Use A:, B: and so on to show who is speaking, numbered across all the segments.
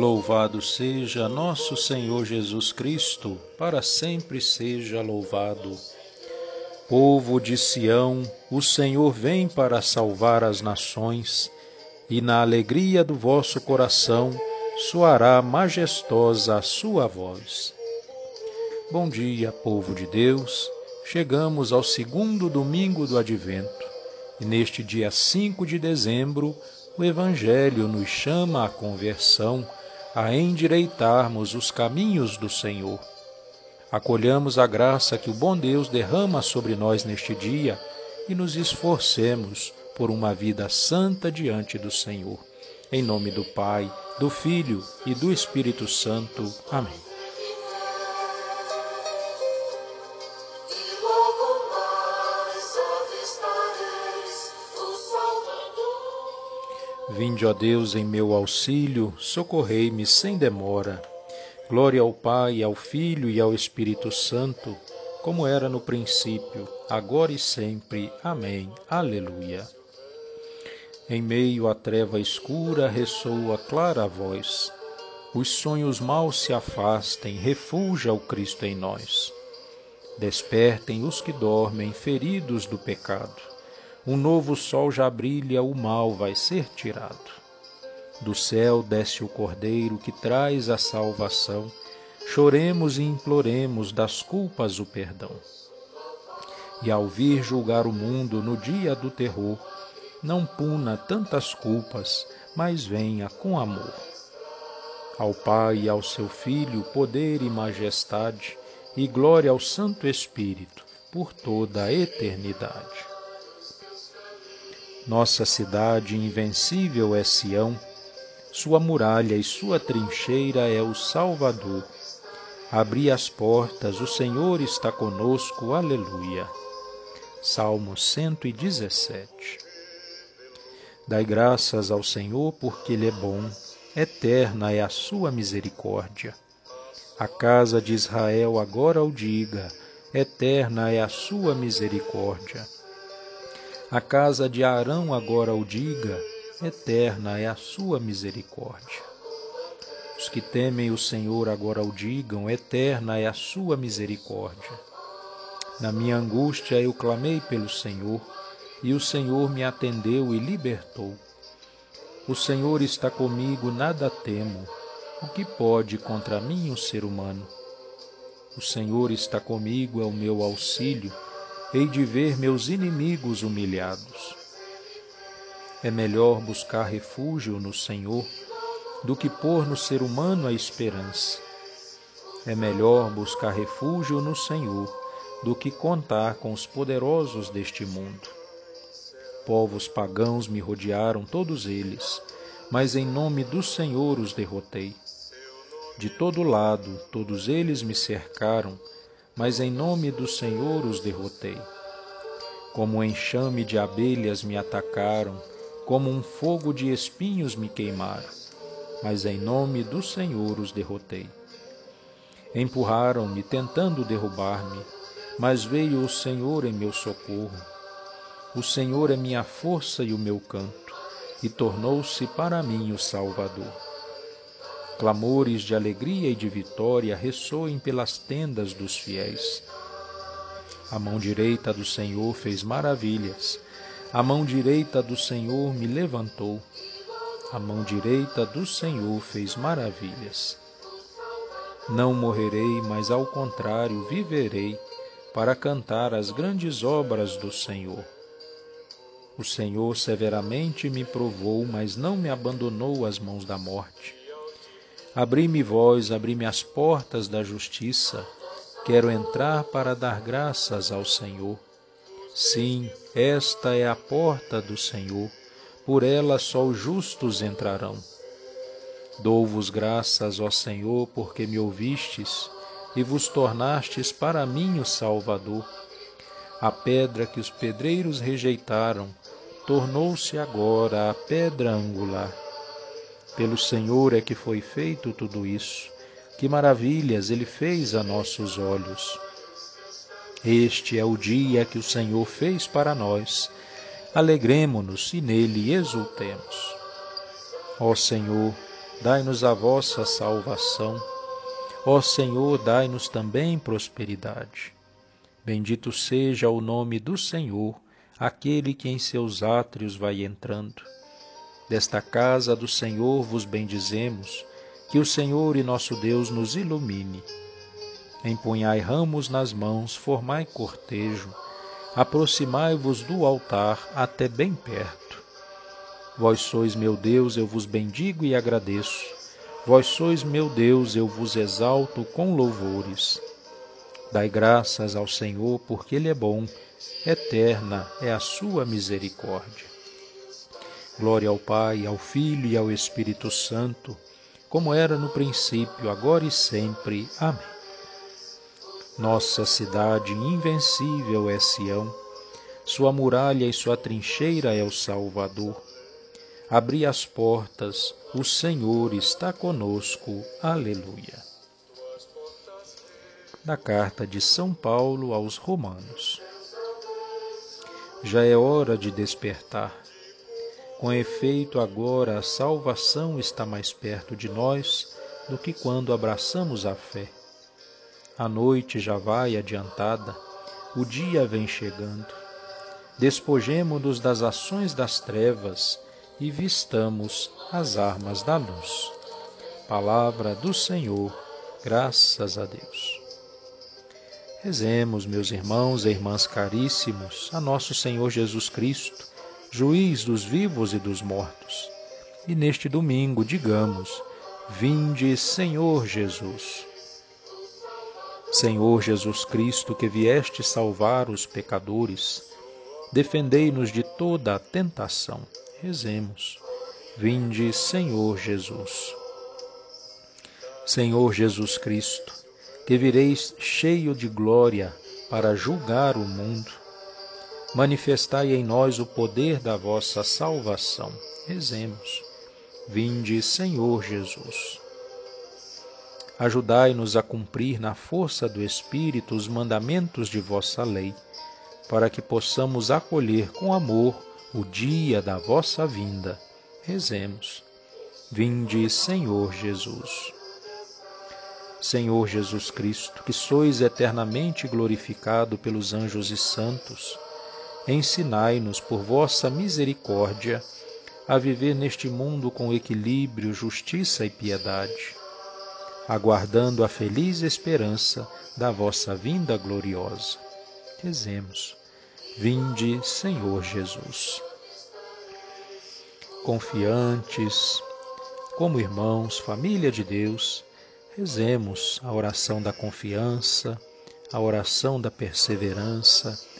A: Louvado seja nosso Senhor Jesus Cristo, para sempre seja louvado. Povo de Sião, o Senhor vem para salvar as nações, e na alegria do vosso coração soará majestosa a sua voz. Bom dia, povo de Deus. Chegamos ao segundo domingo do advento, e neste dia 5 de dezembro, o Evangelho nos chama à conversão, a endireitarmos os caminhos do Senhor acolhamos a graça que o bom Deus derrama sobre nós neste dia e nos esforcemos por uma vida santa diante do Senhor. Em nome do Pai, do Filho e do Espírito Santo. Amém. Vinde, ó Deus, em meu auxílio, socorrei-me sem demora. Glória ao Pai, ao Filho e ao Espírito Santo, como era no princípio, agora e sempre. Amém. Aleluia. Em meio à treva escura ressoa clara voz. Os sonhos maus se afastem, refulja o Cristo em nós. Despertem os que dormem, feridos do pecado. Um novo sol já brilha, o mal vai ser tirado. Do céu desce o Cordeiro que traz a salvação. Choremos e imploremos das culpas o perdão. E ao vir julgar o mundo no dia do terror, não puna tantas culpas, mas venha com amor. Ao Pai e ao seu Filho, poder e majestade, e glória ao Santo Espírito, por toda a eternidade. Nossa cidade invencível é Sião, sua muralha e sua trincheira é o Salvador. Abri as portas, o Senhor está conosco, aleluia. Salmo 117 Dai graças ao Senhor, porque Ele é bom, eterna é a sua misericórdia. A casa de Israel agora o diga, eterna é a sua misericórdia. A casa de Arão agora o diga, eterna é a sua misericórdia. Os que temem o Senhor agora o digam, eterna é a sua misericórdia. Na minha angústia eu clamei pelo Senhor, e o Senhor me atendeu e libertou. O Senhor está comigo, nada temo. O que pode contra mim o ser humano? O Senhor está comigo, é o meu auxílio. Hei de ver meus inimigos humilhados. É melhor buscar refúgio no Senhor do que pôr no ser humano a esperança. É melhor buscar refúgio no Senhor do que contar com os poderosos deste mundo. Povos pagãos me rodearam, todos eles, mas em nome do Senhor os derrotei. De todo lado, todos eles me cercaram, mas em nome do Senhor os derrotei. Como um enxame de abelhas me atacaram, como um fogo de espinhos me queimaram, mas em nome do Senhor os derrotei. Empurraram-me, tentando derrubar-me, mas veio o Senhor em meu socorro. O Senhor é minha força e o meu canto, e tornou-se para mim o Salvador. Clamores de alegria e de vitória ressoem pelas tendas dos fiéis. A mão direita do Senhor fez maravilhas a mão direita do Senhor me levantou, a mão direita do Senhor fez maravilhas. Não morrerei, mas ao contrário viverei, para cantar as grandes obras do Senhor. O Senhor severamente me provou, mas não me abandonou às mãos da morte. Abri-me vós, abri-me as portas da justiça, quero entrar para dar graças ao Senhor. Sim, esta é a porta do Senhor, por ela só os justos entrarão. Dou-vos graças, ó Senhor, porque me ouvistes e vos tornastes para mim o Salvador. A pedra que os pedreiros rejeitaram tornou-se agora a pedra angular. Pelo Senhor é que foi feito tudo isso, que maravilhas ele fez a nossos olhos. Este é o dia que o Senhor fez para nós. Alegremo-nos e nele exultemos. Ó Senhor, dai-nos a vossa salvação. Ó Senhor, dai-nos também prosperidade. Bendito seja o nome do Senhor, aquele que em seus átrios vai entrando. Desta casa do Senhor vos bendizemos, que o Senhor e nosso Deus nos ilumine. Empunhai ramos nas mãos, formai cortejo, aproximai-vos do altar até bem perto. Vós sois meu Deus, eu vos bendigo e agradeço. Vós sois meu Deus, eu vos exalto com louvores. Dai graças ao Senhor, porque Ele é bom, eterna é a sua misericórdia. Glória ao Pai, ao Filho e ao Espírito Santo, como era no princípio, agora e sempre. Amém. Nossa cidade invencível é Sião, sua muralha e sua trincheira é o Salvador. Abri as portas, o Senhor está conosco. Aleluia. Da carta de São Paulo aos Romanos. Já é hora de despertar com efeito, agora a salvação está mais perto de nós do que quando abraçamos a fé. A noite já vai adiantada, o dia vem chegando. Despojemo-nos das ações das trevas e vistamos as armas da luz. Palavra do Senhor, graças a Deus. Rezemos, meus irmãos e irmãs caríssimos, a nosso Senhor Jesus Cristo juiz dos vivos e dos mortos. E neste domingo digamos: Vinde, Senhor Jesus. Senhor Jesus Cristo, que vieste salvar os pecadores, defendei-nos de toda a tentação. Rezemos. Vinde, Senhor Jesus. Senhor Jesus Cristo, que vireis cheio de glória para julgar o mundo, manifestai em nós o poder da vossa salvação. Rezemos. Vinde, Senhor Jesus. Ajudai-nos a cumprir na força do Espírito os mandamentos de vossa lei, para que possamos acolher com amor o dia da vossa vinda. Rezemos. Vinde, Senhor Jesus. Senhor Jesus Cristo, que sois eternamente glorificado pelos anjos e santos, ensinai-nos por vossa misericórdia a viver neste mundo com equilíbrio, justiça e piedade, aguardando a feliz esperança da vossa vinda gloriosa. Rezemos. Vinde, Senhor Jesus. Confiantes, como irmãos, família de Deus, rezemos a oração da confiança, a oração da perseverança,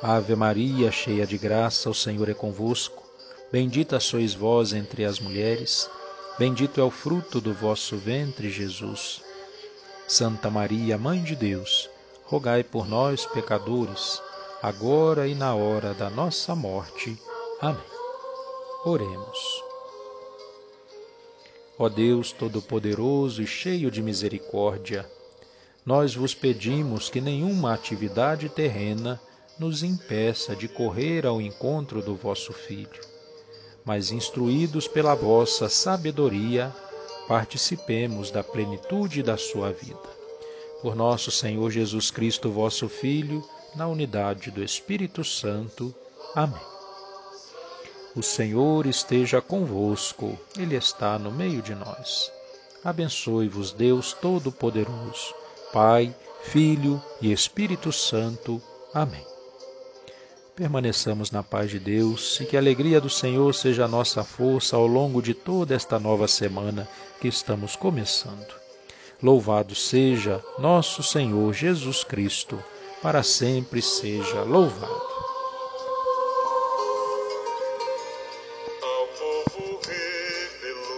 A: Ave Maria, cheia de graça, o Senhor é convosco. Bendita sois vós entre as mulheres, bendito é o fruto do vosso ventre, Jesus. Santa Maria, Mãe de Deus, rogai por nós, pecadores, agora e na hora da nossa morte. Amém. Oremos. Ó Deus Todo-Poderoso e cheio de misericórdia, nós vos pedimos que nenhuma atividade terrena nos impeça de correr ao encontro do vosso Filho, mas instruídos pela vossa sabedoria, participemos da plenitude da sua vida. Por nosso Senhor Jesus Cristo, vosso Filho, na unidade do Espírito Santo. Amém. O Senhor esteja convosco, Ele está no meio de nós. Abençoe-vos, Deus Todo-Poderoso, Pai, Filho e Espírito Santo. Amém permaneçamos na paz de Deus e que a alegria do Senhor seja a nossa força ao longo de toda esta nova semana que estamos começando. Louvado seja nosso Senhor Jesus Cristo, para sempre seja louvado. Ao povo revelou.